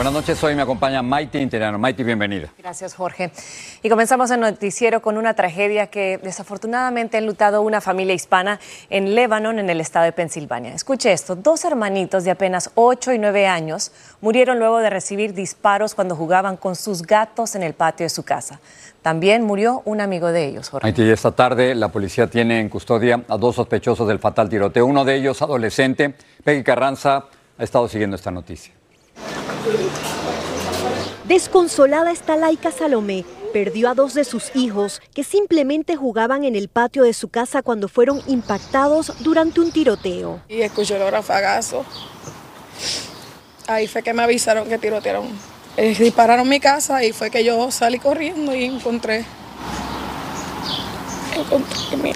Buenas noches, hoy me acompaña Maite Interiano. Maite, bienvenida. Gracias, Jorge. Y comenzamos el noticiero con una tragedia que desafortunadamente ha enlutado una familia hispana en Lebanon, en el estado de Pensilvania. Escuche esto, dos hermanitos de apenas 8 y 9 años murieron luego de recibir disparos cuando jugaban con sus gatos en el patio de su casa. También murió un amigo de ellos, Jorge. Maite, y esta tarde la policía tiene en custodia a dos sospechosos del fatal tiroteo. Uno de ellos, adolescente, Peggy Carranza, ha estado siguiendo esta noticia. Desconsolada está Laika Salomé. Perdió a dos de sus hijos que simplemente jugaban en el patio de su casa cuando fueron impactados durante un tiroteo. Y escuché el rafagazo. Ahí fue que me avisaron que tirotearon. Eh, dispararon mi casa y fue que yo salí corriendo y encontré. Encontré mi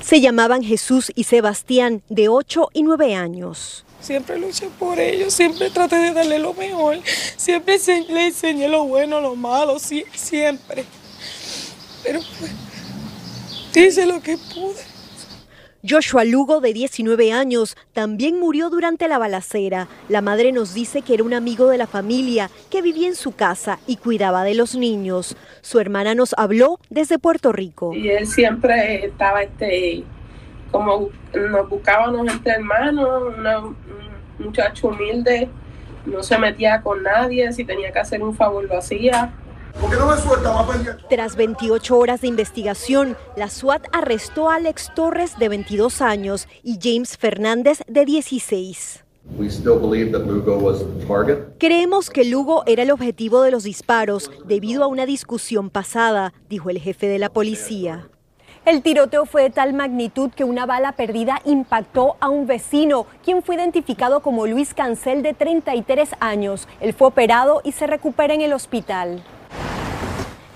Se llamaban Jesús y Sebastián, de 8 y 9 años. Siempre luché por ellos, siempre traté de darle lo mejor, siempre se- le enseñé lo bueno, lo malo, sí, siempre. Pero pues, hice lo que pude. Joshua Lugo, de 19 años, también murió durante la balacera. La madre nos dice que era un amigo de la familia que vivía en su casa y cuidaba de los niños. Su hermana nos habló desde Puerto Rico. y él siempre estaba este como nos buscábamos entre hermanos una- un muchacho humilde no se metía con nadie si tenía que hacer un favor lo hacía Tras 28 horas de investigación, la SWAT arrestó a Alex Torres, de 22 años, y James Fernández, de 16. We still believe that Lugo was the target. Creemos que Lugo era el objetivo de los disparos debido a una discusión pasada, dijo el jefe de la policía. El tiroteo fue de tal magnitud que una bala perdida impactó a un vecino, quien fue identificado como Luis Cancel de 33 años. Él fue operado y se recupera en el hospital.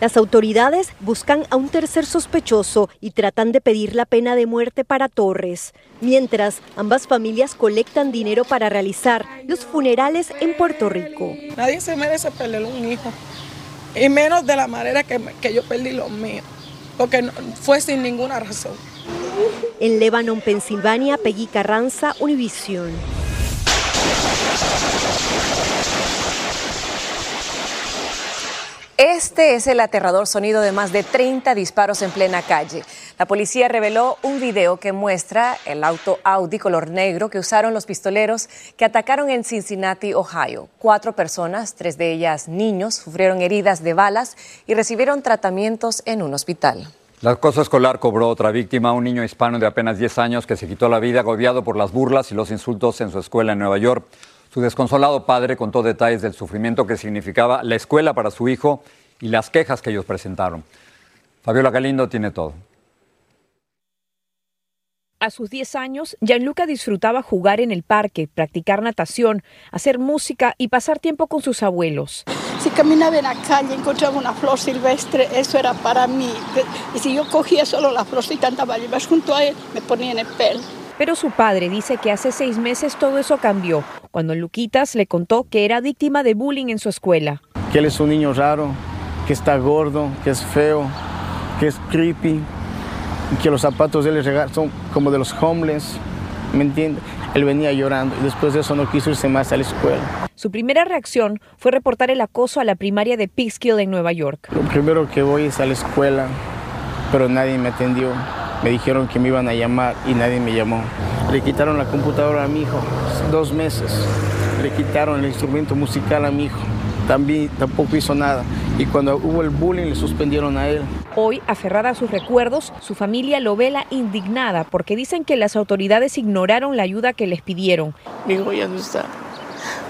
Las autoridades buscan a un tercer sospechoso y tratan de pedir la pena de muerte para Torres. Mientras, ambas familias colectan dinero para realizar los funerales en Puerto Rico. Nadie se merece perder un hijo, y menos de la manera que, yo perdí los míos, porque no- fue sin ninguna razón. En Lebanon, Pensilvania, Peggy Carranza, Univisión. Este es el aterrador sonido de más de 30 disparos en plena calle. La policía reveló un video que muestra el auto Audi color negro que usaron los pistoleros que atacaron en Cincinnati, Ohio. Cuatro personas, tres de ellas niños, sufrieron heridas de balas y recibieron tratamientos en un hospital. La acoso escolar cobró otra víctima, un niño hispano de apenas 10 años que se quitó la vida agobiado por las burlas y los insultos en su escuela en Nueva York. Su desconsolado padre contó detalles del sufrimiento que significaba la escuela para su hijo y las quejas que ellos presentaron. Fabiola Galindo tiene todo. A sus 10 años, Gianluca disfrutaba jugar en el parque, practicar natación, hacer música y pasar tiempo con sus abuelos. Si caminaba en la calle encontraba una flor silvestre, eso era para mí. Y si yo cogía solo la florcita andaba llevar junto a él, me ponía en el pelo. Pero su padre dice que hace seis meses todo eso cambió, cuando Luquitas le contó que era víctima de bullying en su escuela. que él es un niño raro, que está gordo, que es feo, que es creepy, que los zapatos de él son como de los homeless, ¿me entiende? Él venía llorando y después de eso no quiso irse más a la escuela. Su primera reacción fue reportar el acoso a la primaria de Peekskill en Nueva York. Lo primero que voy es a la escuela, pero nadie me atendió. Me dijeron que me iban a llamar y nadie me llamó. Le quitaron la computadora a mi hijo, dos meses. Le quitaron el instrumento musical a mi hijo. También tampoco hizo nada. Y cuando hubo el bullying le suspendieron a él. Hoy, aferrada a sus recuerdos, su familia lo vela indignada porque dicen que las autoridades ignoraron la ayuda que les pidieron. Mi hijo ya no está.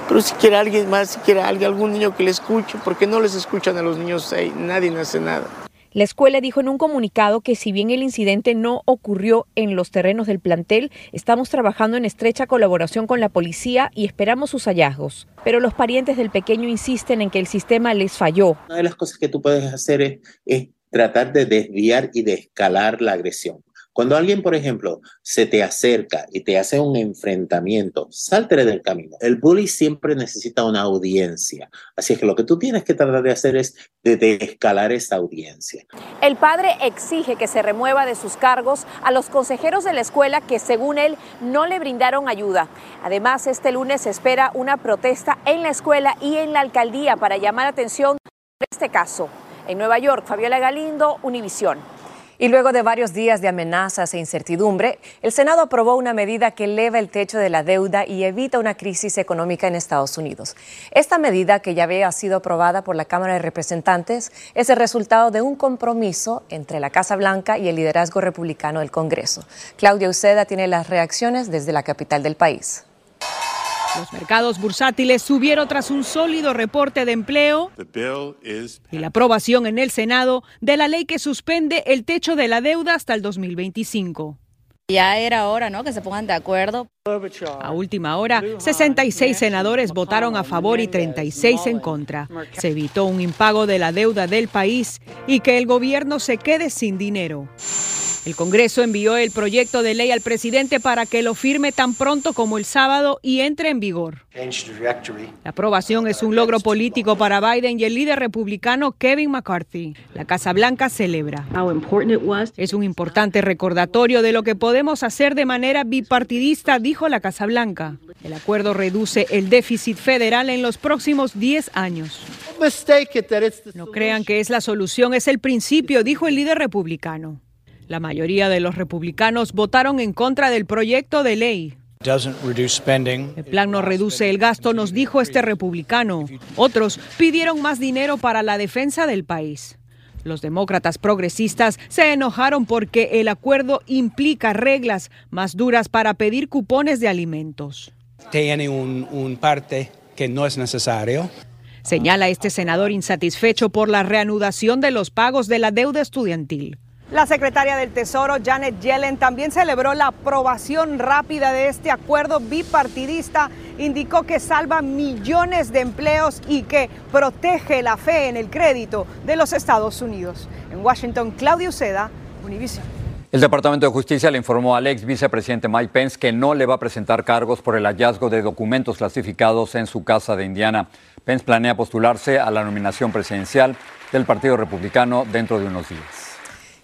Pero si quiere alguien más, si quiere alguien, algún niño que le escuche, porque no les escuchan a los niños ahí, nadie hace nada. La escuela dijo en un comunicado que si bien el incidente no ocurrió en los terrenos del plantel, estamos trabajando en estrecha colaboración con la policía y esperamos sus hallazgos. Pero los parientes del pequeño insisten en que el sistema les falló. Una de las cosas que tú puedes hacer es, tratar de desviar y de escalar la agresión. Cuando alguien, por ejemplo, se te acerca y te hace un enfrentamiento, salte del camino. El bully siempre necesita una audiencia. Así es que lo que tú tienes que tratar de hacer es de, escalar esa audiencia. El padre exige que se remueva de sus cargos a los consejeros de la escuela que, según él, no le brindaron ayuda. Además, este lunes se espera una protesta en la escuela y en la alcaldía para llamar atención sobre este caso. En Nueva York, Fabiola Galindo, Univisión. Y luego de varios días de amenazas e incertidumbre, el Senado aprobó una medida que eleva el techo de la deuda y evita una crisis económica en Estados Unidos. Esta medida, que ya había sido aprobada por la Cámara de Representantes, es el resultado de un compromiso entre la Casa Blanca y el liderazgo republicano del Congreso. Claudia Uceda tiene las reacciones desde la capital del país. Los mercados bursátiles subieron tras un sólido reporte de empleo y la aprobación en el Senado de la ley que suspende el techo de la deuda hasta el 2025. Ya era hora, ¿no? Que se pongan de acuerdo. A última hora, 66 senadores votaron a favor y 36 en contra. Se evitó un impago de la deuda del país y que el gobierno se quede sin dinero. El Congreso envió el proyecto de ley al presidente para que lo firme tan pronto como el sábado y entre en vigor. La aprobación es un logro político para Biden y el líder republicano Kevin McCarthy. La Casa Blanca celebra. Es un importante recordatorio de lo que podemos hacer de manera bipartidista, dijo la Casa Blanca. El acuerdo reduce el déficit federal en los próximos 10 años. No crean que es la solución, es el principio, dijo el líder republicano. La mayoría de los republicanos votaron en contra del proyecto de ley. El plan no reduce el gasto, nos dijo este republicano. Otros pidieron más dinero para la defensa del país. Los demócratas progresistas se enojaron porque el acuerdo implica reglas más duras para pedir cupones de alimentos. Tiene un, un parte que no es necesario. Señala este senador insatisfecho por la reanudación de los pagos de la deuda estudiantil. La secretaria del Tesoro, Janet Yellen, también celebró la aprobación rápida de este acuerdo bipartidista. Indicó que salva millones de empleos y que protege la fe en el crédito de los Estados Unidos. En Washington, Claudio Seda, Univision. El Departamento de Justicia le informó al ex vicepresidente Mike Pence que no le va a presentar cargos por el hallazgo de documentos clasificados en su casa de Indiana. Pence planea postularse a la nominación presidencial del Partido Republicano dentro de unos días.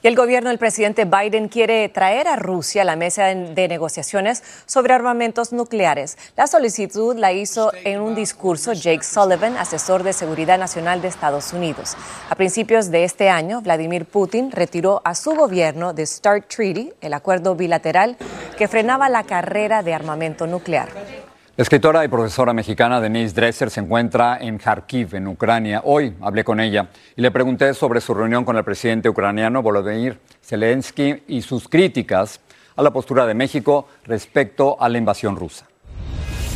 Y el gobierno del presidente Biden quiere traer a Rusia a la mesa de negociaciones sobre armamentos nucleares. La solicitud la hizo en un discurso Jake Sullivan, asesor de seguridad nacional de Estados Unidos. A principios de este año, Vladimir Putin retiró a su gobierno de START Treaty, el acuerdo bilateral que frenaba la carrera de armamento nuclear. La escritora y profesora mexicana Denise Dresser se encuentra en Kharkiv, en Ucrania. Hoy hablé con ella y le pregunté sobre su reunión con el presidente ucraniano Volodymyr Zelensky y sus críticas a la postura de México respecto a la invasión rusa.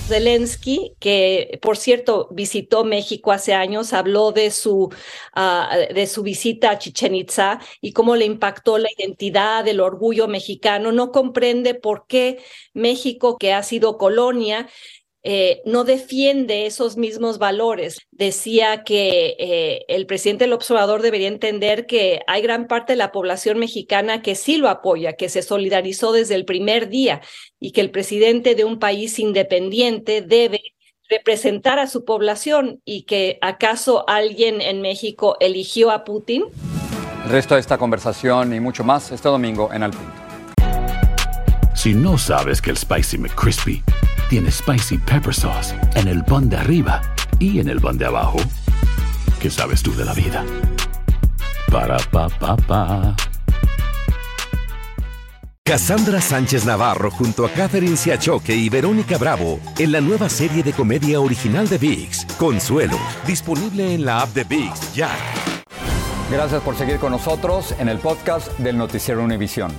Zelensky, que por cierto visitó México hace años, habló de su, ah, de su visita a Chichen Itza y cómo le impactó la identidad, el orgullo mexicano. No comprende por qué México, que ha sido colonia, eh, no defiende esos mismos valores. Decía que eh, el presidente del observador debería entender que hay gran parte de la población mexicana que sí lo apoya, que se solidarizó desde el primer día y que el presidente de un país independiente debe representar a su población y que acaso alguien en México eligió a Putin. El resto de esta conversación y mucho más este domingo en Al Punto. Si no sabes que el Spicy McCrispy tiene Spicy Pepper Sauce en el pan de arriba y en el pan de abajo. ¿Qué sabes tú de la vida? Para, pa, pa, pa. Cassandra Sánchez Navarro junto a Catherine Siachoque y Verónica Bravo en la nueva serie de comedia original de VIX, Consuelo, disponible en la app de VIX ya. Gracias por seguir con nosotros en el podcast del Noticiero Univisión.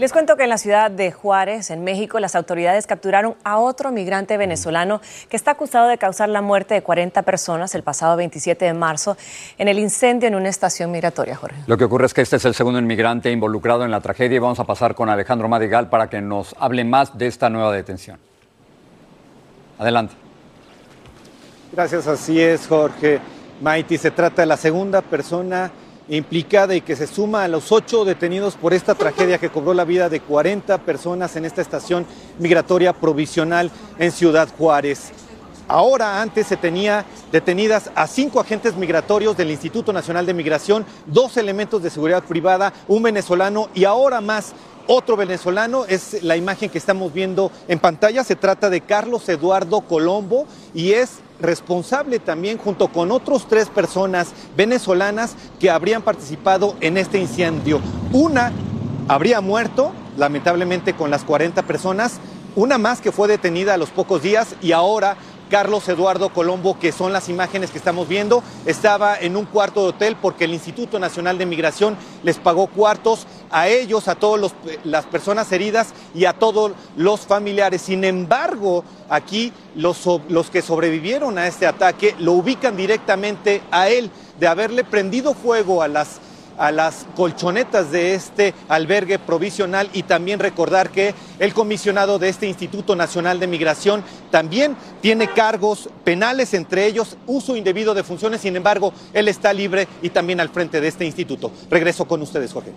Les cuento que en la ciudad de Juárez, en México, las autoridades capturaron a otro migrante venezolano que está acusado de causar la muerte de 40 personas el pasado 27 de marzo en el incendio en una estación migratoria, Jorge. Lo que ocurre es que este es el segundo inmigrante involucrado en la tragedia y vamos a pasar con Alejandro Madigal para que nos hable más de esta nueva detención. Adelante. Gracias, así es, Jorge. Maiti, se trata de la segunda persona implicada y que se suma a los ocho detenidos por esta tragedia que cobró la vida de 40 personas en esta estación migratoria provisional en Ciudad Juárez. Ahora antes se tenía detenidas a cinco agentes migratorios del Instituto Nacional de Migración, dos elementos de seguridad privada, un venezolano y ahora más otro venezolano. Es la imagen que estamos viendo en pantalla. Se trata de Carlos Eduardo Colombo y es responsable también junto con otros tres personas venezolanas que habrían participado en este incendio. Una habría muerto, lamentablemente con las 40 personas, una más que fue detenida a los pocos días y ahora Carlos Eduardo Colombo, que son las imágenes que estamos viendo, estaba en un cuarto de hotel porque el Instituto Nacional de Migración les pagó cuartos a ellos, a todas las personas heridas y a todos los familiares. Sin embargo, aquí los, que sobrevivieron a este ataque lo ubican directamente a él de haberle prendido fuego a las colchonetas de este albergue provisional y también recordar que el comisionado de este Instituto Nacional de Migración también tiene cargos penales, entre ellos uso indebido de funciones, sin embargo, él está libre y también al frente de este instituto. Regreso con ustedes, Jorge.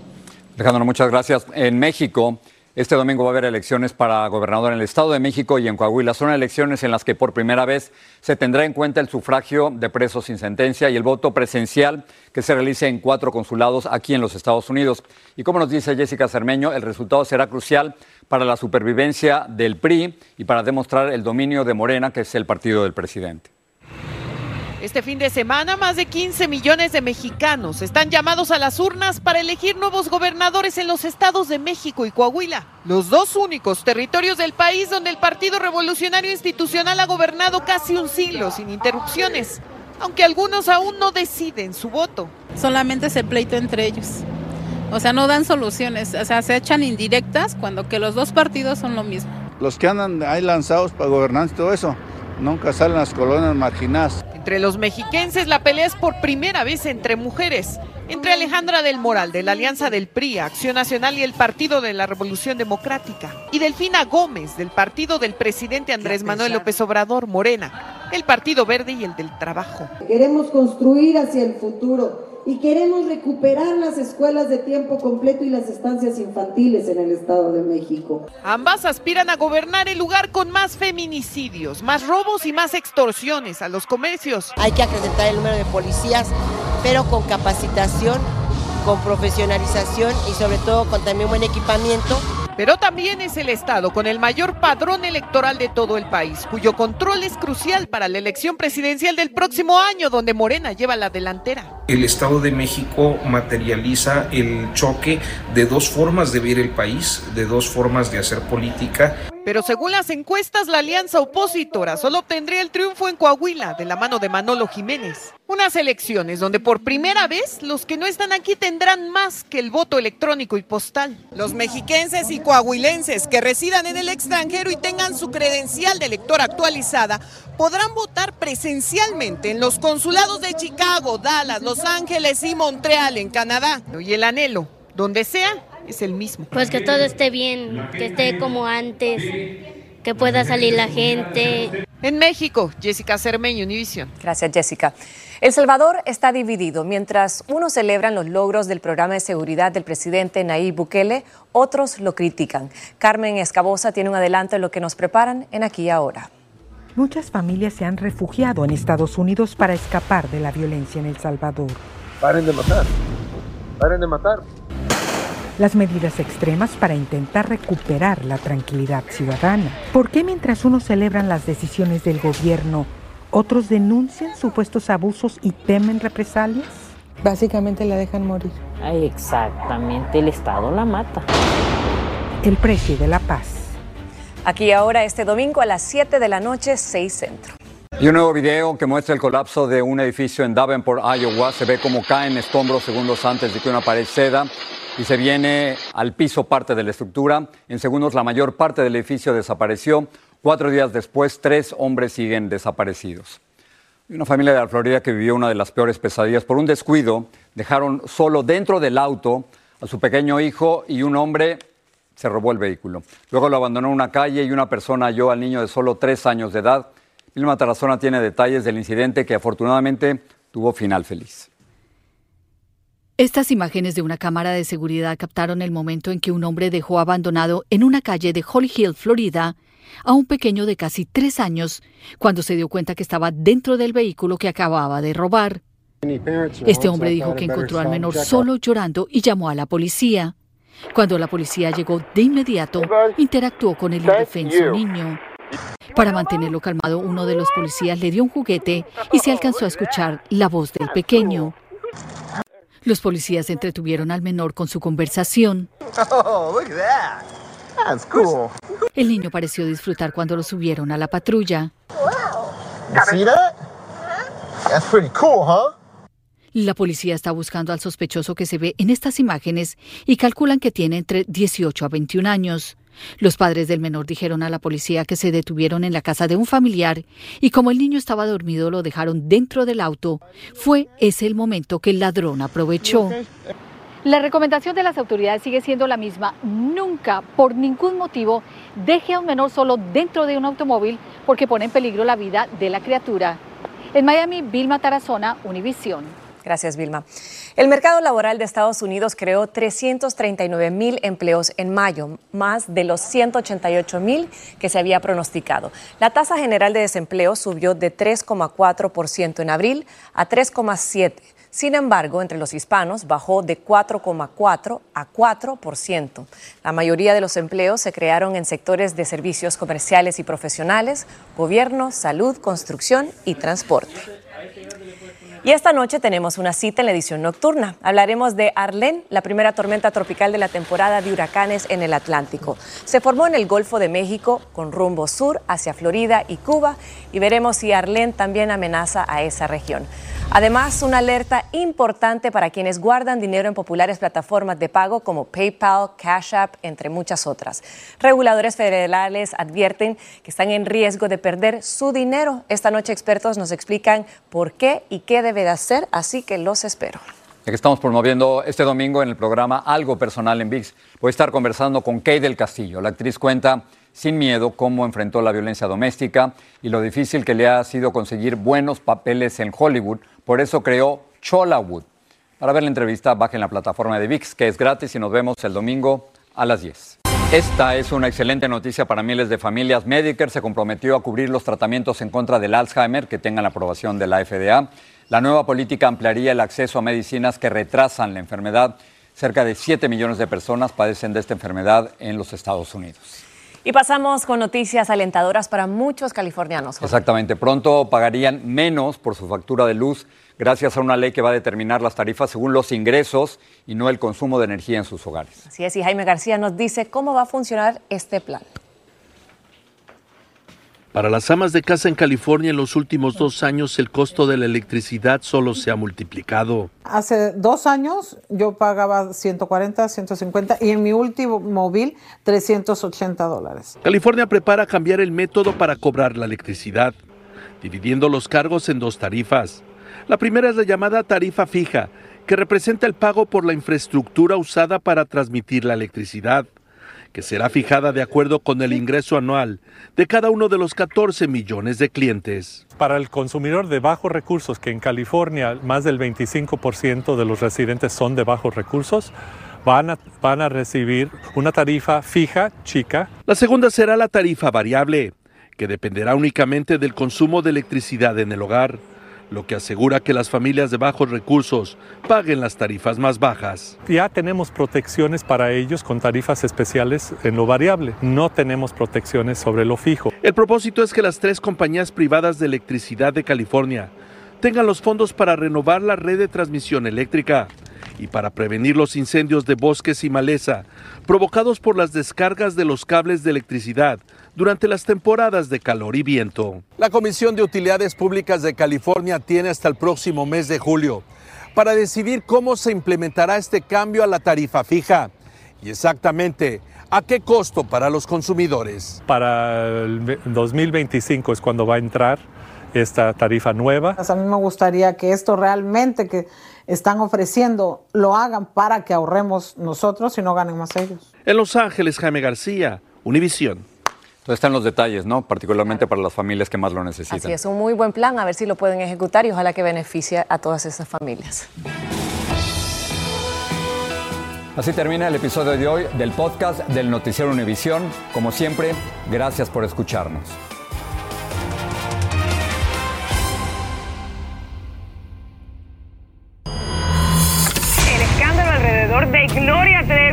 Alejandro, muchas gracias. En México, este domingo va a haber elecciones para gobernador en el Estado de México y en Coahuila. Son elecciones en las que por primera vez se tendrá en cuenta el sufragio de presos sin sentencia y el voto presencial que se realice en cuatro consulados aquí en los Estados Unidos. Y como nos dice Jessica Cermeño, el resultado será crucial para la supervivencia del PRI y para demostrar el dominio de Morena, que es el partido del presidente. Este fin de semana, más de 15 millones de mexicanos están llamados a las urnas para elegir nuevos gobernadores en los estados de México y Coahuila, los dos únicos territorios del país donde el Partido Revolucionario Institucional ha gobernado casi un siglo sin interrupciones, aunque algunos aún no deciden su voto. Solamente se pleito entre ellos. O sea, no dan soluciones, o sea, se echan indirectas cuando que los dos partidos son lo mismo. Los que andan ahí lanzados para gobernar y todo eso, nunca salen las colonias marginadas. Entre los mexiquenses la pelea es por primera vez entre mujeres, entre Alejandra del Moral de la Alianza del PRI, Acción Nacional y el Partido de la Revolución Democrática, y Delfina Gómez del partido del presidente Andrés Manuel López Obrador, Morena, el Partido Verde y el del Trabajo. Queremos construir hacia el futuro y queremos recuperar las escuelas de tiempo completo y las estancias infantiles en el Estado de México. Ambas aspiran a gobernar el lugar con más feminicidios, más robos y más extorsiones a los comercios. Hay que acrecentar el número de policías, pero con capacitación, con profesionalización y sobre todo con también buen equipamiento pero también es el Estado con el mayor padrón electoral de todo el país, cuyo control es crucial para la elección presidencial del próximo año, donde Morena lleva la delantera. El Estado de México materializa el choque de dos formas de ver el país, de dos formas de hacer política. Pero según las encuestas, la alianza opositora solo obtendría el triunfo en Coahuila, de la mano de Manolo Jiménez. Unas elecciones donde por primera vez los que no están aquí tendrán más que el voto electrónico y postal. Los mexiquenses y coahuilenses que residan en el extranjero y tengan su credencial de elector actualizada podrán votar presencialmente en los consulados de Chicago, Dallas, Los Ángeles y Montreal en Canadá. Y el anhelo, donde sea, es el mismo. Pues que todo esté bien, que esté como antes, que pueda salir la gente. En México, Jessica Cermeño, Univision. Gracias, Jessica. El Salvador está dividido. Mientras unos celebran los logros del programa de seguridad del presidente Nayib Bukele, otros lo critican. Carmen Escabosa tiene un adelanto de lo que nos preparan en Aquí y Ahora. Muchas familias se han refugiado en Estados Unidos para escapar de la violencia en El Salvador. Paren de matar. Paren de matar. Las medidas extremas para intentar recuperar la tranquilidad ciudadana. ¿Por qué mientras unos celebran las decisiones del gobierno, otros denuncian supuestos abusos y temen represalias? Básicamente la dejan morir. Exactamente, el Estado la mata. El precio de la paz. Aquí ahora este domingo a las 7 de la noche, 6 Centro. Y un nuevo video que muestra el colapso de un edificio en Davenport, Iowa. Se ve cómo caen escombros segundos antes de que una pared ceda y se viene al piso parte de la estructura. En segundos la mayor parte del edificio desapareció. Cuatro días después, tres hombres siguen desaparecidos. Una familia de la Florida que vivió una de las peores pesadillas por un descuido. Dejaron solo dentro del auto a su pequeño hijo y un hombre se robó el vehículo. Luego lo abandonó en una calle y una persona halló al niño de solo tres años de edad. Vilma Tarazona tiene detalles del incidente que afortunadamente tuvo final feliz. Estas imágenes de una cámara de seguridad captaron el momento en que un hombre dejó abandonado en una calle de Holly Hill, Florida, a un pequeño de casi tres años, cuando se dio cuenta que estaba dentro del vehículo que acababa de robar. Este hombre dijo que encontró al menor solo llorando y llamó a la policía. Cuando la policía llegó de inmediato, interactuó con el indefenso niño. Para mantenerlo calmado, uno de los policías le dio un juguete y se alcanzó a escuchar la voz del pequeño. Los policías entretuvieron al menor con su conversación. El niño pareció disfrutar cuando lo subieron a la patrulla. La policía está buscando al sospechoso que se ve en estas imágenes y calculan que tiene entre 18 a 21 años. Los padres del menor dijeron a la policía que se detuvieron en la casa de un familiar y como el niño estaba dormido lo dejaron dentro del auto. Fue ese el momento que el ladrón aprovechó. La recomendación de las autoridades sigue siendo la misma. Nunca, por ningún motivo, deje a un menor solo dentro de un automóvil porque pone en peligro la vida de la criatura. En Miami, Vilma Tarazona, Univisión. Gracias, Vilma. El mercado laboral de Estados Unidos creó 339 mil empleos en mayo, más de los 188 mil que se había pronosticado. La tasa general de desempleo subió de 3,4% en abril a 3,7%. Sin embargo, entre los hispanos bajó de 4,4 a 4%. La mayoría de los empleos se crearon en sectores de servicios comerciales y profesionales, gobierno, salud, construcción y transporte. Y esta noche tenemos una cita en la edición nocturna. Hablaremos de Arlene, la primera tormenta tropical de la temporada de huracanes en el Atlántico. Se formó en el Golfo de México con rumbo sur hacia Florida y Cuba y veremos si Arlene también amenaza a esa región. Además, una alerta importante para quienes guardan dinero en populares plataformas de pago como PayPal, Cash App, entre muchas otras. Reguladores federales advierten que están en riesgo de perder su dinero. Esta noche expertos nos explican por qué y qué debe de hacer, así que los espero. Ya que estamos promoviendo este domingo en el programa Algo Personal en VIX, voy a estar conversando con Kay del Castillo. La actriz cuenta sin miedo cómo enfrentó la violencia doméstica y lo difícil que le ha sido conseguir buenos papeles en Hollywood. Por eso creó Cholawood. Para ver la entrevista, bajen la plataforma de VIX, que es gratis y nos vemos el domingo a las 10. Esta es una excelente noticia para miles de familias. Medicare se comprometió a cubrir los tratamientos en contra del Alzheimer que tengan la aprobación de la FDA. La nueva política ampliaría el acceso a medicinas que retrasan la enfermedad. Cerca de 7 millones de personas padecen de esta enfermedad en los Estados Unidos. Y pasamos con noticias alentadoras para muchos californianos. Exactamente, pronto pagarían menos por su factura de luz gracias a una ley que va a determinar las tarifas según los ingresos y no el consumo de energía en sus hogares. Así es, y Jaime García nos dice cómo va a funcionar este plan. Para las amas de casa en California en los últimos dos años el costo de la electricidad solo se ha multiplicado. Hace dos años yo pagaba 140, 150 y en mi último móvil 380 dólares. California prepara cambiar el método para cobrar la electricidad, dividiendo los cargos en dos tarifas. La primera es la llamada tarifa fija, que representa el pago por la infraestructura usada para transmitir la electricidad que será fijada de acuerdo con el ingreso anual de cada uno de los 14 millones de clientes. Para el consumidor de bajos recursos, que en California más del 25% de los residentes son de bajos recursos, van a, van a recibir una tarifa fija, chica. La segunda será la tarifa variable, que dependerá únicamente del consumo de electricidad en el hogar. Lo que asegura que las familias de bajos recursos paguen las tarifas más bajas. Ya tenemos protecciones para ellos con tarifas especiales en lo variable. No tenemos protecciones sobre lo fijo. El propósito es que las tres compañías privadas de electricidad de California tengan los fondos para renovar la red de transmisión eléctrica y para prevenir los incendios de bosques y maleza provocados por las descargas de los cables de electricidad durante las temporadas de calor y viento. La Comisión de Utilidades Públicas de California tiene hasta el próximo mes de julio para decidir cómo se implementará este cambio a la tarifa fija y exactamente a qué costo para los consumidores. Para el 2025 es cuando va a entrar esta tarifa nueva. A mí me gustaría que esto realmente que están ofreciendo lo hagan para que ahorremos nosotros y no ganen más ellos. En Los Ángeles, Jaime García, Univisión. Entonces están los detalles, ¿no? Particularmente para las familias que más lo necesitan. Así es, un muy buen plan, a ver si lo pueden ejecutar y ojalá que beneficie a todas esas familias. Así termina el episodio de hoy del podcast del Noticiero Univisión. Como siempre, gracias por escucharnos. El escándalo alrededor de Gloria Trevi